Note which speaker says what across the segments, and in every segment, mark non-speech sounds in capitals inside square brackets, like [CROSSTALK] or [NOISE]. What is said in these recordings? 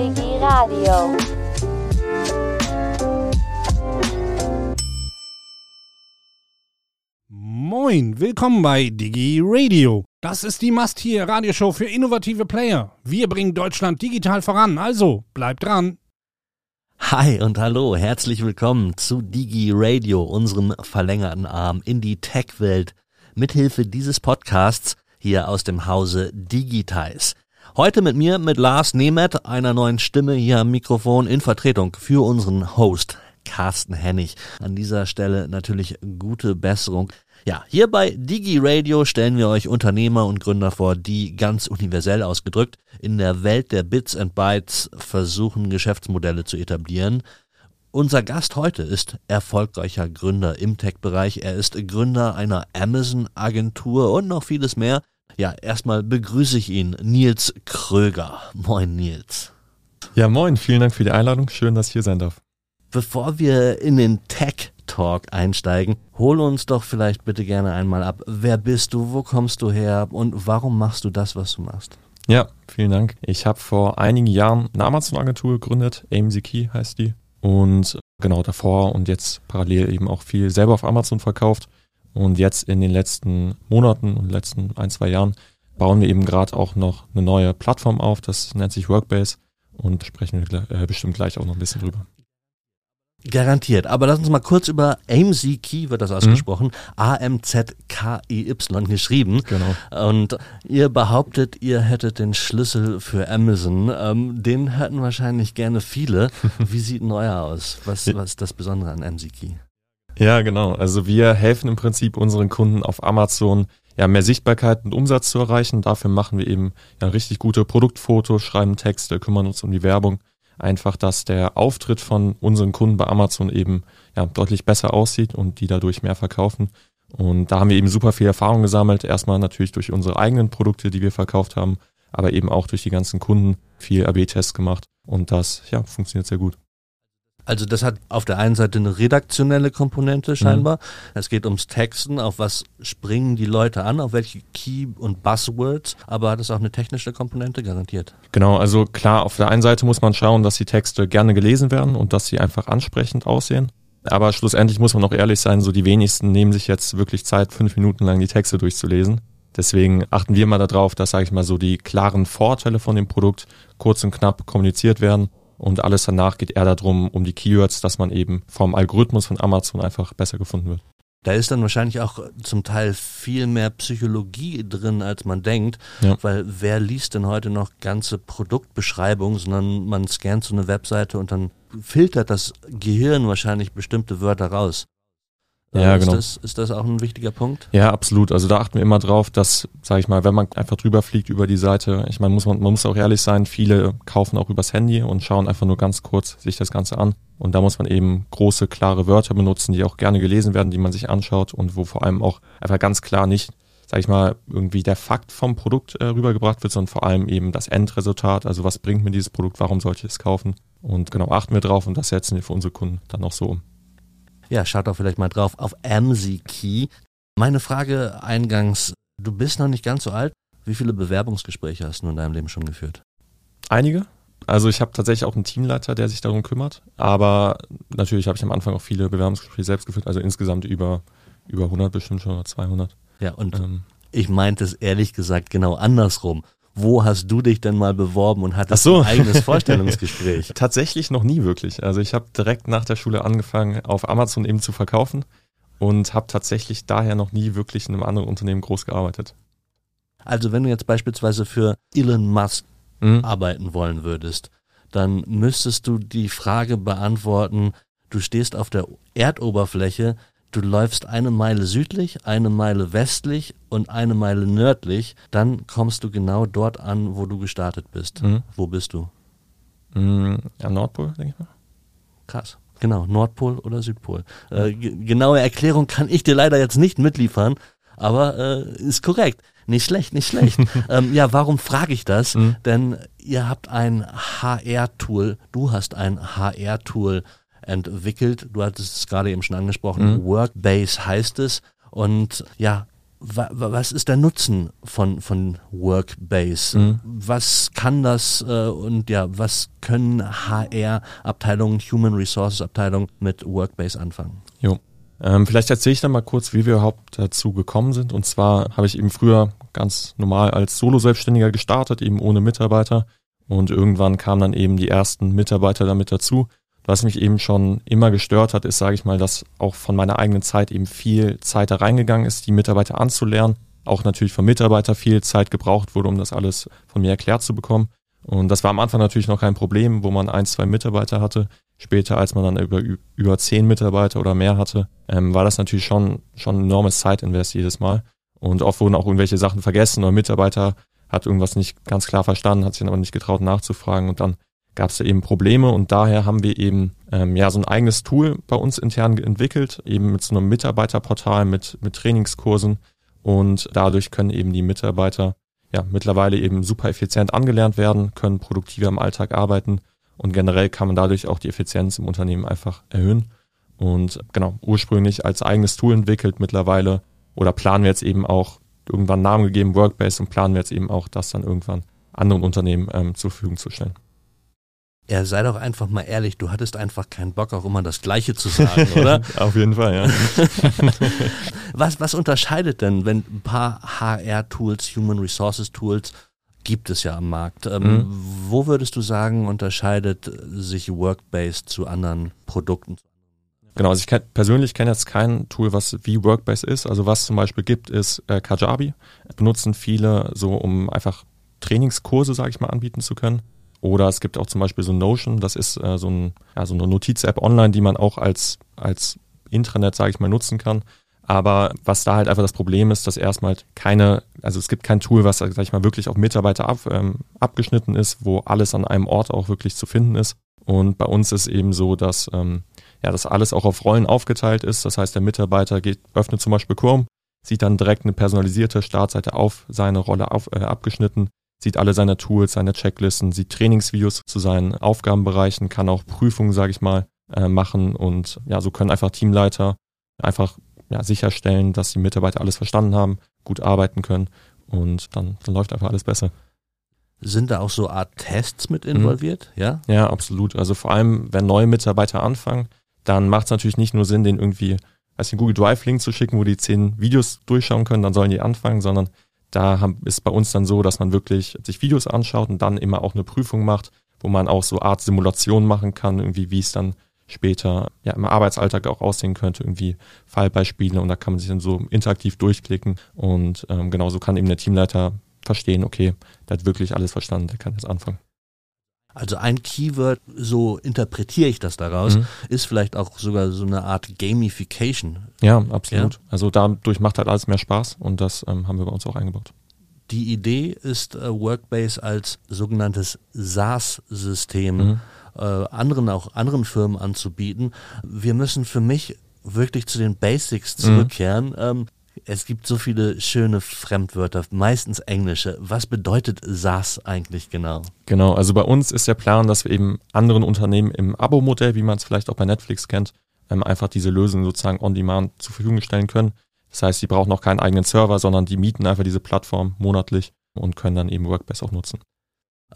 Speaker 1: Digi Radio.
Speaker 2: Moin, willkommen bei Digi Radio. Das ist die Must-Hier-Radioshow für innovative Player. Wir bringen Deutschland digital voran, also bleibt dran.
Speaker 3: Hi und hallo, herzlich willkommen zu Digi Radio, unserem verlängerten Arm in die Tech-Welt, mithilfe dieses Podcasts hier aus dem Hause Digitize. Heute mit mir, mit Lars Nemeth, einer neuen Stimme hier am Mikrofon in Vertretung für unseren Host Carsten Hennig. An dieser Stelle natürlich gute Besserung. Ja, hier bei Digi Radio stellen wir euch Unternehmer und Gründer vor, die ganz universell ausgedrückt in der Welt der Bits and Bytes versuchen, Geschäftsmodelle zu etablieren. Unser Gast heute ist erfolgreicher Gründer im Tech-Bereich. Er ist Gründer einer Amazon-Agentur und noch vieles mehr. Ja, erstmal begrüße ich ihn, Nils Kröger. Moin, Nils.
Speaker 4: Ja, moin, vielen Dank für die Einladung. Schön, dass ich hier sein darf.
Speaker 3: Bevor wir in den Tech Talk einsteigen, hol uns doch vielleicht bitte gerne einmal ab. Wer bist du? Wo kommst du her? Und warum machst du das, was du machst?
Speaker 4: Ja, vielen Dank. Ich habe vor einigen Jahren eine Amazon-Agentur gegründet. AMZ Key heißt die. Und genau davor und jetzt parallel eben auch viel selber auf Amazon verkauft. Und jetzt in den letzten Monaten und letzten ein, zwei Jahren bauen wir eben gerade auch noch eine neue Plattform auf. Das nennt sich Workbase und sprechen wir äh, bestimmt gleich auch noch ein bisschen drüber.
Speaker 3: Garantiert. Aber lass uns mal kurz über AMZ Key wird das ausgesprochen. Mhm. A-M-Z-K-E-Y geschrieben.
Speaker 4: Genau.
Speaker 3: Und ihr behauptet, ihr hättet den Schlüssel für Amazon. Ähm, den hätten wahrscheinlich gerne viele. [LAUGHS] Wie sieht ein euer aus? Was, was ist das Besondere an AMZ Key?
Speaker 4: Ja, genau. Also wir helfen im Prinzip unseren Kunden auf Amazon ja, mehr Sichtbarkeit und Umsatz zu erreichen. Dafür machen wir eben ja, richtig gute Produktfotos, schreiben Texte, kümmern uns um die Werbung einfach, dass der Auftritt von unseren Kunden bei Amazon eben ja, deutlich besser aussieht und die dadurch mehr verkaufen. Und da haben wir eben super viel Erfahrung gesammelt. Erstmal natürlich durch unsere eigenen Produkte, die wir verkauft haben, aber eben auch durch die ganzen Kunden viel AB-Tests gemacht. Und das ja, funktioniert sehr gut.
Speaker 3: Also das hat auf der einen Seite eine redaktionelle Komponente scheinbar. Mhm. Es geht ums Texten, auf was springen die Leute an, auf welche Key- und Buzzwords, aber hat es auch eine technische Komponente garantiert?
Speaker 4: Genau, also klar, auf der einen Seite muss man schauen, dass die Texte gerne gelesen werden und dass sie einfach ansprechend aussehen. Aber schlussendlich muss man auch ehrlich sein, so die wenigsten nehmen sich jetzt wirklich Zeit, fünf Minuten lang die Texte durchzulesen. Deswegen achten wir mal darauf, dass, sage ich mal, so die klaren Vorteile von dem Produkt kurz und knapp kommuniziert werden und alles danach geht eher darum, um die Keywords, dass man eben vom Algorithmus von Amazon einfach besser gefunden wird.
Speaker 3: Da ist dann wahrscheinlich auch zum Teil viel mehr Psychologie drin, als man denkt, ja. weil wer liest denn heute noch ganze Produktbeschreibungen, sondern man scannt so eine Webseite und dann filtert das Gehirn wahrscheinlich bestimmte Wörter raus.
Speaker 4: Ja, ist genau.
Speaker 3: Das, ist das auch ein wichtiger Punkt?
Speaker 4: Ja, absolut. Also da achten wir immer drauf, dass, sage ich mal, wenn man einfach drüber fliegt über die Seite, ich meine, muss man, man muss auch ehrlich sein, viele kaufen auch übers Handy und schauen einfach nur ganz kurz sich das Ganze an. Und da muss man eben große, klare Wörter benutzen, die auch gerne gelesen werden, die man sich anschaut und wo vor allem auch einfach ganz klar nicht, sage ich mal, irgendwie der Fakt vom Produkt äh, rübergebracht wird, sondern vor allem eben das Endresultat. Also was bringt mir dieses Produkt, warum sollte ich es kaufen? Und genau, achten wir drauf und das setzen wir für unsere Kunden dann auch so um.
Speaker 3: Ja, schaut doch vielleicht mal drauf auf AMSI-Key. Meine Frage eingangs, du bist noch nicht ganz so alt. Wie viele Bewerbungsgespräche hast du in deinem Leben schon geführt?
Speaker 4: Einige. Also ich habe tatsächlich auch einen Teamleiter, der sich darum kümmert. Aber natürlich habe ich am Anfang auch viele Bewerbungsgespräche selbst geführt. Also insgesamt über, über 100 bestimmt schon oder 200.
Speaker 3: Ja, und ähm, ich meinte es ehrlich gesagt genau andersrum wo hast du dich denn mal beworben und hattest so. ein eigenes Vorstellungsgespräch? [LAUGHS]
Speaker 4: Tatsächlich noch nie wirklich. Also ich habe direkt nach der Schule angefangen, auf Amazon eben zu verkaufen und habe tatsächlich daher noch nie wirklich in einem anderen Unternehmen groß gearbeitet.
Speaker 3: Also wenn du jetzt beispielsweise für Elon Musk mhm. arbeiten wollen würdest, dann müsstest du die Frage beantworten, du stehst auf der Erdoberfläche, du läufst eine Meile südlich, eine Meile westlich und eine Meile nördlich, dann kommst du genau dort an, wo du gestartet bist. Mhm. Wo bist du?
Speaker 4: Mhm, am Nordpol, denke ich mal.
Speaker 3: Krass. Genau, Nordpol oder Südpol. Äh, genaue Erklärung kann ich dir leider jetzt nicht mitliefern, aber äh, ist korrekt. Nicht schlecht, nicht schlecht. [LAUGHS] ähm, ja, warum frage ich das? Mhm. Denn ihr habt ein HR-Tool, du hast ein HR-Tool entwickelt. Du hattest es gerade eben schon angesprochen. Mhm. Workbase heißt es. Und ja, was ist der Nutzen von, von Workbase? Mhm. Was kann das äh, und ja, was können HR-Abteilungen, Human Resources-Abteilungen mit Workbase anfangen?
Speaker 4: Jo. Ähm, vielleicht erzähle ich dann mal kurz, wie wir überhaupt dazu gekommen sind. Und zwar habe ich eben früher ganz normal als Solo-Selbstständiger gestartet, eben ohne Mitarbeiter. Und irgendwann kamen dann eben die ersten Mitarbeiter damit dazu. Was mich eben schon immer gestört hat, ist, sage ich mal, dass auch von meiner eigenen Zeit eben viel Zeit da reingegangen ist, die Mitarbeiter anzulernen. Auch natürlich vom Mitarbeiter viel Zeit gebraucht wurde, um das alles von mir erklärt zu bekommen. Und das war am Anfang natürlich noch kein Problem, wo man ein, zwei Mitarbeiter hatte. Später, als man dann über, über zehn Mitarbeiter oder mehr hatte, ähm, war das natürlich schon, schon ein enormes Zeitinvest jedes Mal. Und oft wurden auch irgendwelche Sachen vergessen oder Mitarbeiter hat irgendwas nicht ganz klar verstanden, hat sich dann aber nicht getraut nachzufragen und dann gab es da eben Probleme und daher haben wir eben ähm, ja so ein eigenes Tool bei uns intern entwickelt, eben mit so einem Mitarbeiterportal mit, mit Trainingskursen und dadurch können eben die Mitarbeiter ja mittlerweile eben super effizient angelernt werden, können produktiver im Alltag arbeiten und generell kann man dadurch auch die Effizienz im Unternehmen einfach erhöhen. Und genau, ursprünglich als eigenes Tool entwickelt, mittlerweile oder planen wir jetzt eben auch irgendwann Namen gegeben, Workbase und planen wir jetzt eben auch, das dann irgendwann anderen Unternehmen ähm, zur Verfügung zu stellen.
Speaker 3: Ja, sei doch einfach mal ehrlich, du hattest einfach keinen Bock, auch immer das Gleiche zu sagen, [LAUGHS] oder?
Speaker 4: Auf jeden Fall, ja. [LAUGHS]
Speaker 3: was, was unterscheidet denn, wenn ein paar HR-Tools, Human Resources Tools gibt es ja am Markt. Ähm, mhm. Wo würdest du sagen, unterscheidet sich Workbase zu anderen Produkten?
Speaker 4: Genau, also ich kenn, persönlich kenne jetzt kein Tool, was wie Workbase ist. Also was zum Beispiel gibt, ist äh, Kajabi. Benutzen viele so, um einfach Trainingskurse, sage ich mal, anbieten zu können. Oder es gibt auch zum Beispiel so Notion, das ist äh, so, ein, ja, so eine Notiz-App online, die man auch als, als Intranet, sage ich mal, nutzen kann. Aber was da halt einfach das Problem ist, dass erstmal keine, also es gibt kein Tool, was, sag ich mal, wirklich auf Mitarbeiter ab, ähm, abgeschnitten ist, wo alles an einem Ort auch wirklich zu finden ist. Und bei uns ist eben so, dass ähm, ja, das alles auch auf Rollen aufgeteilt ist. Das heißt, der Mitarbeiter geht, öffnet zum Beispiel Chrome, sieht dann direkt eine personalisierte Startseite auf seine Rolle auf, äh, abgeschnitten sieht alle seine Tools, seine Checklisten, sieht Trainingsvideos zu seinen Aufgabenbereichen, kann auch Prüfungen, sage ich mal, äh, machen und ja, so können einfach Teamleiter einfach ja, sicherstellen, dass die Mitarbeiter alles verstanden haben, gut arbeiten können und dann, dann läuft einfach alles besser.
Speaker 3: Sind da auch so Art Tests mit involviert?
Speaker 4: Mhm. Ja? Ja, absolut. Also vor allem, wenn neue Mitarbeiter anfangen, dann macht es natürlich nicht nur Sinn, den irgendwie als den Google Drive Link zu schicken, wo die zehn Videos durchschauen können, dann sollen die anfangen, sondern da ist bei uns dann so, dass man wirklich sich Videos anschaut und dann immer auch eine Prüfung macht, wo man auch so Art Simulation machen kann, irgendwie wie es dann später ja im Arbeitsalltag auch aussehen könnte, irgendwie Fallbeispiele und da kann man sich dann so interaktiv durchklicken und ähm, genauso kann eben der Teamleiter verstehen, okay, der hat wirklich alles verstanden, der kann jetzt anfangen.
Speaker 3: Also ein Keyword, so interpretiere ich das daraus, mhm. ist vielleicht auch sogar so eine Art Gamification.
Speaker 4: Ja, absolut. Ja? Also dadurch macht halt alles mehr Spaß und das ähm, haben wir bei uns auch eingebaut.
Speaker 3: Die Idee ist äh, Workbase als sogenanntes SaaS-System mhm. äh, anderen auch anderen Firmen anzubieten. Wir müssen für mich wirklich zu den Basics mhm. zurückkehren. Mhm. Ähm, es gibt so viele schöne Fremdwörter, meistens englische. Was bedeutet SaaS eigentlich genau?
Speaker 4: Genau, also bei uns ist der Plan, dass wir eben anderen Unternehmen im Abo-Modell, wie man es vielleicht auch bei Netflix kennt, ähm, einfach diese Lösung sozusagen on-demand zur Verfügung stellen können. Das heißt, sie brauchen auch keinen eigenen Server, sondern die mieten einfach diese Plattform monatlich und können dann eben WordPress auch nutzen.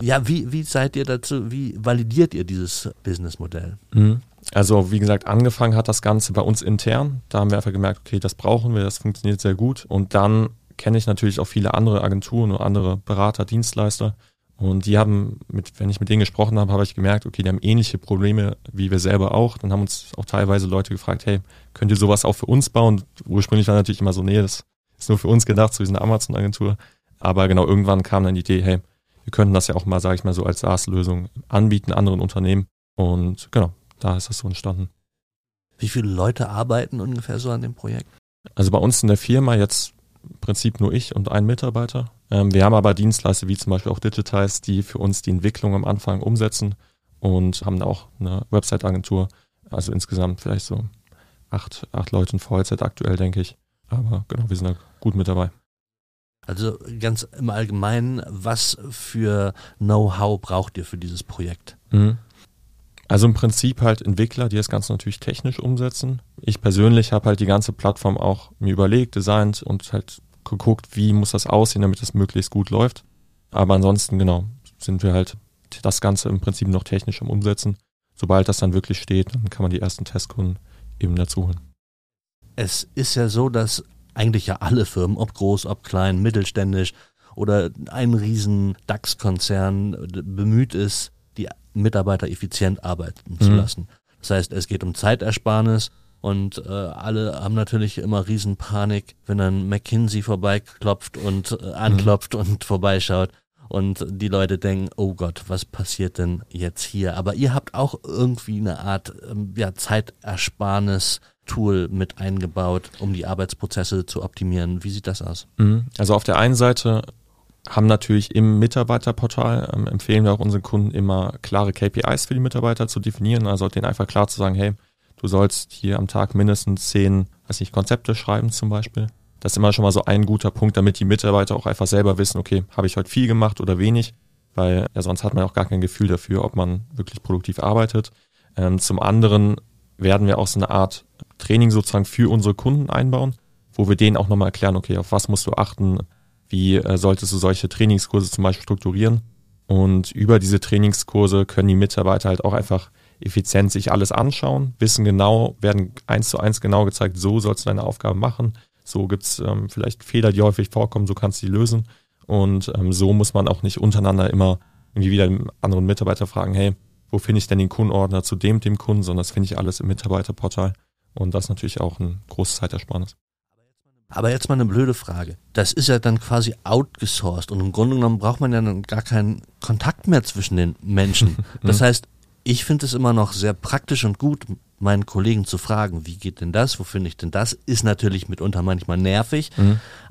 Speaker 3: Ja, wie, wie seid ihr dazu, wie validiert ihr dieses Businessmodell?
Speaker 4: Mhm. Also wie gesagt, angefangen hat das Ganze bei uns intern. Da haben wir einfach gemerkt, okay, das brauchen wir, das funktioniert sehr gut. Und dann kenne ich natürlich auch viele andere Agenturen und andere Berater, Dienstleister. Und die haben, mit, wenn ich mit denen gesprochen habe, habe ich gemerkt, okay, die haben ähnliche Probleme wie wir selber auch. Dann haben uns auch teilweise Leute gefragt, hey, könnt ihr sowas auch für uns bauen? Ursprünglich war natürlich immer so, nee, das ist nur für uns gedacht, so wie eine Amazon-Agentur. Aber genau, irgendwann kam dann die Idee, hey, wir könnten das ja auch mal, sage ich mal, so als SaaS-Lösung anbieten, anderen Unternehmen. Und genau, da ist das so entstanden.
Speaker 3: Wie viele Leute arbeiten ungefähr so an dem Projekt?
Speaker 4: Also bei uns in der Firma jetzt im Prinzip nur ich und ein Mitarbeiter. Ähm, wir haben aber Dienstleister wie zum Beispiel auch Digitize, die für uns die Entwicklung am Anfang umsetzen und haben auch eine Website-Agentur. Also insgesamt vielleicht so acht, acht Leute in Vollzeit aktuell, denke ich. Aber genau, wir sind da gut mit dabei.
Speaker 3: Also ganz im Allgemeinen, was für Know-how braucht ihr für dieses Projekt?
Speaker 4: Mhm. Also im Prinzip halt Entwickler, die das Ganze natürlich technisch umsetzen. Ich persönlich habe halt die ganze Plattform auch mir überlegt, designt und halt geguckt, wie muss das aussehen, damit es möglichst gut läuft. Aber ansonsten, genau, sind wir halt das Ganze im Prinzip noch technisch am Umsetzen. Sobald das dann wirklich steht, dann kann man die ersten Testkunden eben dazu holen.
Speaker 3: Es ist ja so, dass eigentlich ja alle Firmen, ob groß, ob klein, mittelständisch oder ein riesen DAX-Konzern bemüht ist, die Mitarbeiter effizient arbeiten zu
Speaker 4: Mhm.
Speaker 3: lassen. Das heißt, es geht um Zeitersparnis und äh, alle haben natürlich immer Riesenpanik, wenn dann McKinsey vorbeiklopft und äh, anklopft und vorbeischaut und die Leute denken, oh Gott, was passiert denn jetzt hier? Aber ihr habt auch irgendwie eine Art ähm, ja, Zeitersparnis Tool mit eingebaut, um die Arbeitsprozesse zu optimieren. Wie sieht das aus?
Speaker 4: Mhm. Also auf der einen Seite haben natürlich im Mitarbeiterportal, ähm, empfehlen wir auch unseren Kunden immer klare KPIs für die Mitarbeiter zu definieren, also denen einfach klar zu sagen, hey, du sollst hier am Tag mindestens zehn, weiß nicht, Konzepte schreiben zum Beispiel. Das ist immer schon mal so ein guter Punkt, damit die Mitarbeiter auch einfach selber wissen, okay, habe ich heute viel gemacht oder wenig, weil ja sonst hat man auch gar kein Gefühl dafür, ob man wirklich produktiv arbeitet. Ähm, zum anderen werden wir auch so eine Art Training sozusagen für unsere Kunden einbauen, wo wir denen auch nochmal erklären, okay, auf was musst du achten, wie äh, solltest du solche Trainingskurse zum Beispiel strukturieren. Und über diese Trainingskurse können die Mitarbeiter halt auch einfach effizient sich alles anschauen, wissen genau, werden eins zu eins genau gezeigt, so sollst du deine Aufgaben machen, so gibt's ähm, vielleicht Fehler, die häufig vorkommen, so kannst du die lösen. Und ähm, so muss man auch nicht untereinander immer irgendwie wieder den anderen Mitarbeiter fragen, hey, wo finde ich denn den Kundenordner zu dem, dem Kunden, sondern das finde ich alles im Mitarbeiterportal. Und das ist natürlich auch ein großes Zeitersparnis.
Speaker 3: Aber jetzt mal eine blöde Frage. Das ist ja dann quasi outgesourced und im Grunde genommen braucht man ja dann gar keinen Kontakt mehr zwischen den Menschen. [LAUGHS] Das heißt, ich finde es immer noch sehr praktisch und gut, meinen Kollegen zu fragen, wie geht denn das, wo finde ich denn das? Ist natürlich mitunter manchmal nervig,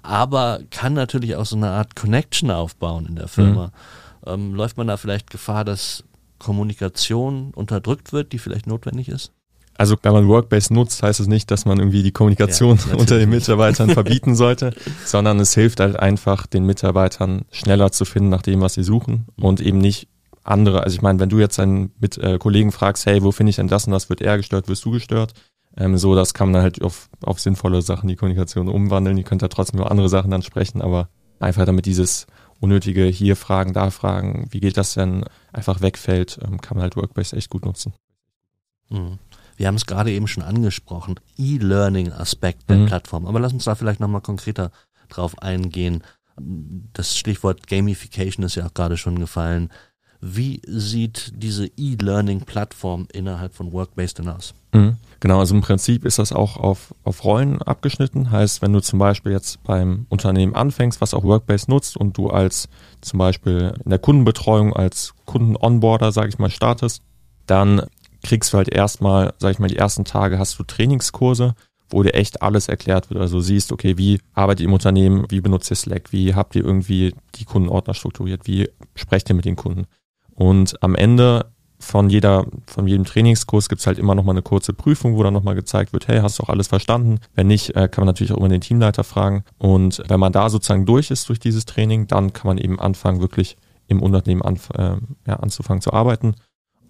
Speaker 3: aber kann natürlich auch so eine Art Connection aufbauen in der Firma. Ähm, läuft man da vielleicht Gefahr, dass Kommunikation unterdrückt wird, die vielleicht notwendig ist?
Speaker 4: Also wenn man Workbase nutzt, heißt es nicht, dass man irgendwie die Kommunikation
Speaker 3: Ja,
Speaker 4: unter den. Mitarbeitern [LAUGHS] verbieten sollte, sondern es hilft halt einfach, den Mitarbeitern schneller zu finden nach dem, was sie suchen und eben nicht andere. Also ich meine, wenn du jetzt einen mit, äh, Kollegen fragst, hey, wo finde ich denn das und das, wird er gestört, wirst du gestört. Ähm, so, das kann man dann halt auf, auf sinnvolle Sachen die Kommunikation umwandeln. Die könnt ja trotzdem über andere Sachen dann sprechen, aber einfach damit dieses unnötige hier fragen, da fragen, wie geht das denn, einfach wegfällt, ähm, kann man halt Workbase echt gut nutzen.
Speaker 3: Mhm. Wir haben es gerade eben schon angesprochen, E-Learning-Aspekt der
Speaker 4: Mhm.
Speaker 3: Plattform. Aber lass uns da vielleicht nochmal konkreter drauf eingehen. Das Stichwort Gamification ist ja auch gerade schon gefallen. Wie sieht diese E-Learning-Plattform innerhalb von Workbase denn aus?
Speaker 4: Mhm. Genau, also im Prinzip ist das auch auf, auf Rollen abgeschnitten. Heißt, wenn du zum Beispiel jetzt beim Unternehmen anfängst, was auch Workbase nutzt und du als zum Beispiel in der Kundenbetreuung als Kunden-Onboarder, sage ich mal, startest, dann kriegst du halt erstmal, sage ich mal, die ersten Tage hast du Trainingskurse, wo dir echt alles erklärt wird. Also siehst, okay, wie arbeitet ihr im Unternehmen, wie benutzt ihr Slack, wie habt ihr irgendwie die Kundenordner strukturiert, wie sprecht ihr mit den Kunden. Und am Ende von jeder, von jedem Trainingskurs gibt's halt immer noch mal eine kurze Prüfung, wo dann noch mal gezeigt wird, hey, hast du auch alles verstanden? Wenn nicht, äh, kann man natürlich auch immer den Teamleiter fragen. Und wenn man da sozusagen durch ist durch dieses Training, dann kann man eben anfangen, wirklich im Unternehmen anf äh, ja, anzufangen zu arbeiten.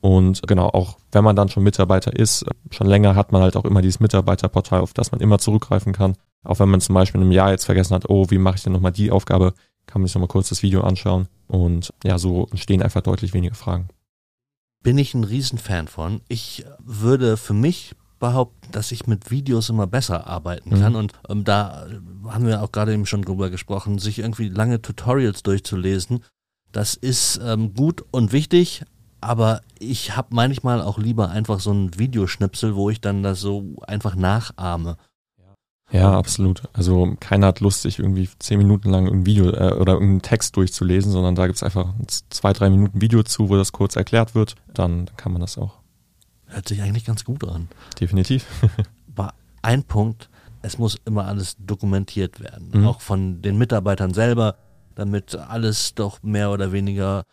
Speaker 4: Und genau, auch wenn man dann schon Mitarbeiter ist, schon länger hat man halt auch immer dieses Mitarbeiterportal, auf das man immer zurückgreifen kann. Auch wenn man zum Beispiel in einem Jahr jetzt vergessen hat, oh, wie mache ich denn nochmal die Aufgabe, kann man sich nochmal kurz das Video anschauen. Und ja, so entstehen einfach deutlich weniger Fragen.
Speaker 3: Bin ich ein Riesenfan von. Ich würde für mich behaupten, dass ich mit Videos immer besser arbeiten kann.
Speaker 4: Mhm.
Speaker 3: Und ähm, da haben wir auch gerade eben schon drüber gesprochen, sich irgendwie lange Tutorials durchzulesen. Das ist ähm, gut und wichtig, aber ich habe manchmal auch lieber einfach so ein Videoschnipsel, wo ich dann das so einfach nachahme.
Speaker 4: Ja, absolut. Also keiner hat Lust, sich irgendwie zehn Minuten lang ein Video äh, oder irgendeinen Text durchzulesen, sondern da gibt's einfach zwei, drei Minuten Video zu, wo das kurz erklärt wird. Dann kann man das auch.
Speaker 3: Hört sich eigentlich ganz gut an.
Speaker 4: Definitiv. [LAUGHS]
Speaker 3: Aber ein Punkt, es muss immer alles dokumentiert werden,
Speaker 4: Mhm.
Speaker 3: auch von den Mitarbeitern selber, damit alles doch mehr oder weniger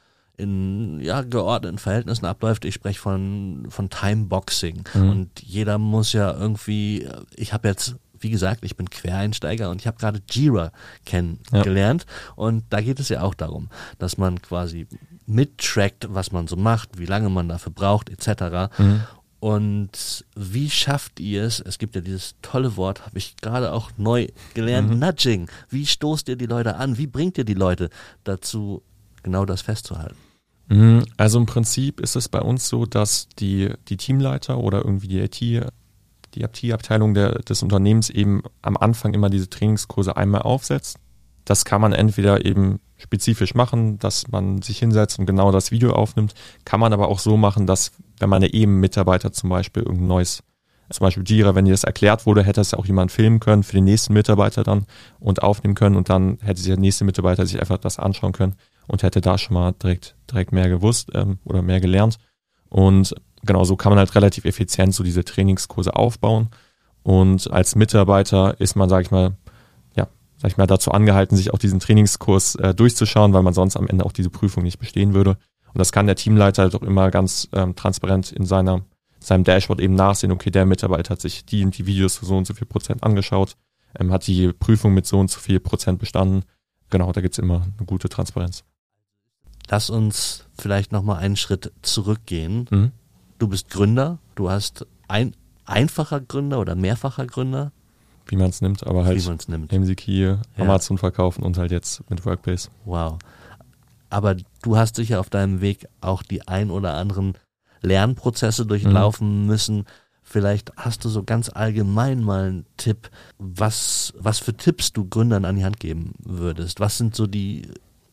Speaker 3: in ja, geordneten Verhältnissen abläuft. Ich spreche von, von Timeboxing.
Speaker 4: Mhm.
Speaker 3: Und jeder muss ja irgendwie, ich habe jetzt, wie gesagt, ich bin Quereinsteiger und ich habe gerade Jira kennengelernt. Und da geht es ja auch darum, dass man quasi mittrackt, was man so macht, wie lange man dafür braucht, etc.
Speaker 4: Mhm.
Speaker 3: Und wie schafft ihr es? Es gibt ja dieses tolle Wort, habe ich gerade auch neu gelernt, mhm. Nudging. Wie stoßt ihr die Leute an? Wie bringt ihr die Leute dazu, genau das festzuhalten?
Speaker 4: Mhm. Also im Prinzip ist es bei uns so, dass die, die Teamleiter oder irgendwie die IT, die IT-Abteilung des Unternehmens eben am Anfang immer diese Trainingskurse einmal aufsetzt. Das kann man entweder eben spezifisch machen, dass man sich hinsetzt und genau das Video aufnimmt. Kann man aber auch so machen, dass wenn man eben Mitarbeiter zum Beispiel irgendein neues, zum Beispiel Jira, wenn dir das erklärt wurde, hätte es ja auch jemand filmen können für den nächsten Mitarbeiter dann und aufnehmen können und dann hätte der nächste Mitarbeiter sich einfach das anschauen können und hätte da schon mal direkt, direkt mehr gewusst ähm, oder mehr gelernt. Und genau so kann man halt relativ effizient so diese Trainingskurse aufbauen. Und als Mitarbeiter ist man, sage ich mal, ja, sag ich mal, dazu angehalten, sich auch diesen Trainingskurs äh, durchzuschauen, weil man sonst am Ende auch diese Prüfung nicht bestehen würde. Und das kann der Teamleiter halt auch immer ganz ähm, transparent in seiner, seinem Dashboard eben nachsehen, okay, der Mitarbeiter hat sich die und die Videos für so und so viel Prozent angeschaut, ähm, hat die Prüfung mit so und so viel Prozent bestanden. Genau, da gibt's immer eine gute Transparenz.
Speaker 3: Lass uns vielleicht nochmal einen Schritt zurückgehen. Mhm. Du bist Gründer, du hast ein einfacher Gründer oder mehrfacher Gründer.
Speaker 4: Wie man es nimmt, aber halt
Speaker 3: nimmt.
Speaker 4: MCK, ja. Amazon verkaufen und halt jetzt mit Workbase.
Speaker 3: Wow aber du hast sicher auf deinem Weg auch die ein oder anderen Lernprozesse durchlaufen mhm. müssen. Vielleicht hast du so ganz allgemein mal einen Tipp, was, was für Tipps du Gründern an die Hand geben würdest. Was sind so die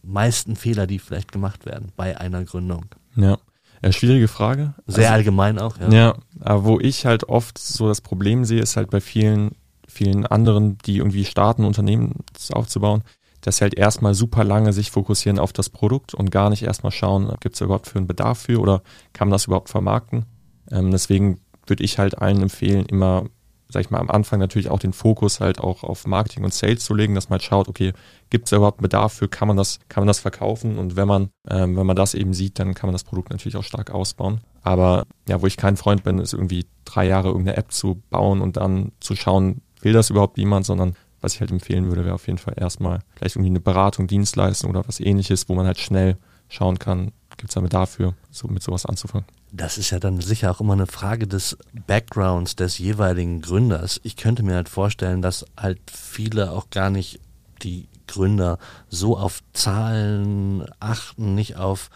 Speaker 3: meisten Fehler, die vielleicht gemacht werden bei einer Gründung?
Speaker 4: Ja, ja schwierige Frage.
Speaker 3: Sehr also, allgemein auch,
Speaker 4: ja. Ja, aber wo ich halt oft so das Problem sehe, ist halt bei vielen, vielen anderen, die irgendwie starten, Unternehmen aufzubauen, dass sie halt erstmal super lange sich fokussieren auf das Produkt und gar nicht erstmal schauen, gibt es überhaupt für einen Bedarf für oder kann man das überhaupt vermarkten. Ähm, deswegen würde ich halt allen empfehlen, immer, sag ich mal, am Anfang natürlich auch den Fokus halt auch auf Marketing und Sales zu legen, dass man halt schaut, okay, gibt es überhaupt Bedarf für, kann man das, kann man das verkaufen und wenn man, ähm, wenn man das eben sieht, dann kann man das Produkt natürlich auch stark ausbauen. Aber ja, wo ich kein Freund bin, ist irgendwie drei Jahre irgendeine App zu bauen und dann zu schauen, will das überhaupt jemand, sondern was ich halt empfehlen würde, wäre auf jeden Fall erstmal vielleicht irgendwie eine Beratung, Dienstleistung oder was ähnliches, wo man halt schnell schauen kann, gibt es da Bedarf für, so mit sowas anzufangen.
Speaker 3: Das ist ja dann sicher auch immer eine Frage des Backgrounds des jeweiligen Gründers. Ich könnte mir halt vorstellen, dass halt viele auch gar nicht die Gründer so auf Zahlen achten, nicht auf,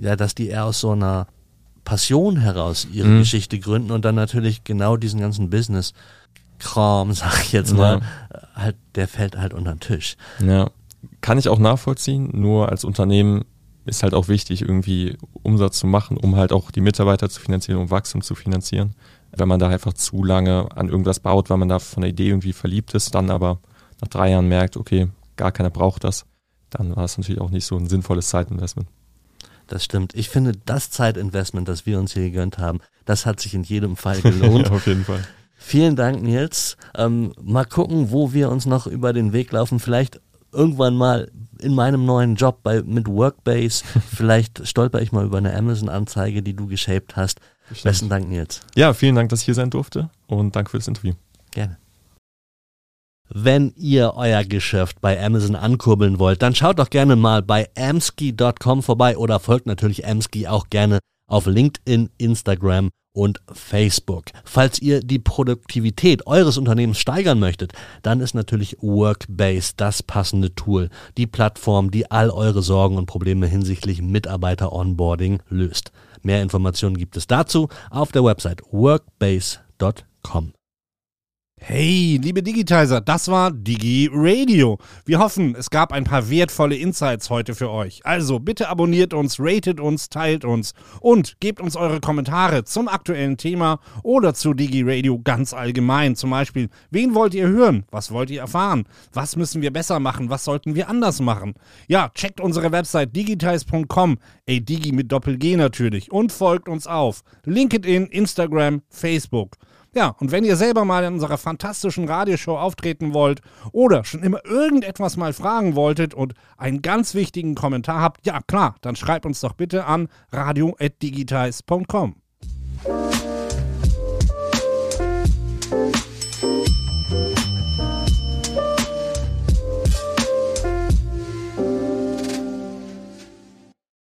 Speaker 3: ja, dass die eher aus so einer Passion heraus ihre mhm. Geschichte gründen und dann natürlich genau diesen ganzen Business Kram, [LAUGHS] sag ich jetzt mal, ja. halt, der fällt halt unter den Tisch.
Speaker 4: Ja, kann ich auch nachvollziehen, nur als Unternehmen ist halt auch wichtig, irgendwie Umsatz zu machen, um halt auch die Mitarbeiter zu finanzieren, um Wachstum zu finanzieren. Wenn man da einfach zu lange an irgendwas baut, weil man da von der Idee irgendwie verliebt ist, dann aber nach drei Jahren merkt, okay, gar keiner braucht das, dann war es natürlich auch nicht so ein sinnvolles Zeitinvestment.
Speaker 3: Das stimmt. Ich finde, das Zeitinvestment, das wir uns hier gegönnt haben, das hat sich in jedem Fall [LAUGHS] gelohnt.
Speaker 4: ja, auf jeden Fall.
Speaker 3: Vielen Dank, Nils. Ähm, mal gucken, wo wir uns noch über den Weg laufen. Vielleicht irgendwann mal in meinem neuen Job bei, mit Workbase. [LAUGHS] Vielleicht stolper ich mal über eine Amazon-Anzeige, die du geshaped hast. Bestimmt. Besten Dank, Nils.
Speaker 4: Ja, vielen Dank, dass ich hier sein durfte und danke für das Interview.
Speaker 3: Gerne. Wenn ihr euer Geschäft bei Amazon ankurbeln wollt, dann schaut doch gerne mal bei amski.com vorbei oder folgt natürlich Amski auch gerne auf LinkedIn, Instagram und Facebook. Falls ihr die Produktivität eures Unternehmens steigern möchtet, dann ist natürlich Workbase das passende Tool, die Plattform, die all eure Sorgen und Probleme hinsichtlich Mitarbeiter-Onboarding löst. Mehr Informationen gibt es dazu auf der Website workbase.com.
Speaker 2: Hey, liebe Digitizer, das war Digi Radio. Wir hoffen, es gab ein paar wertvolle Insights heute für euch. Also bitte abonniert uns, ratet uns, teilt uns und gebt uns eure Kommentare zum aktuellen Thema oder zu Digi Radio ganz allgemein. Zum Beispiel, wen wollt ihr hören? Was wollt ihr erfahren? Was müssen wir besser machen? Was sollten wir anders machen? Ja, checkt unsere Website digitize.com, ey Digi mit Doppel-G natürlich und folgt uns auf LinkedIn, Instagram, Facebook. Ja, und wenn ihr selber mal in unserer fantastischen Radioshow auftreten wollt oder schon immer irgendetwas mal fragen wolltet und einen ganz wichtigen Kommentar habt, ja klar, dann schreibt uns doch bitte an radio.digitize.com.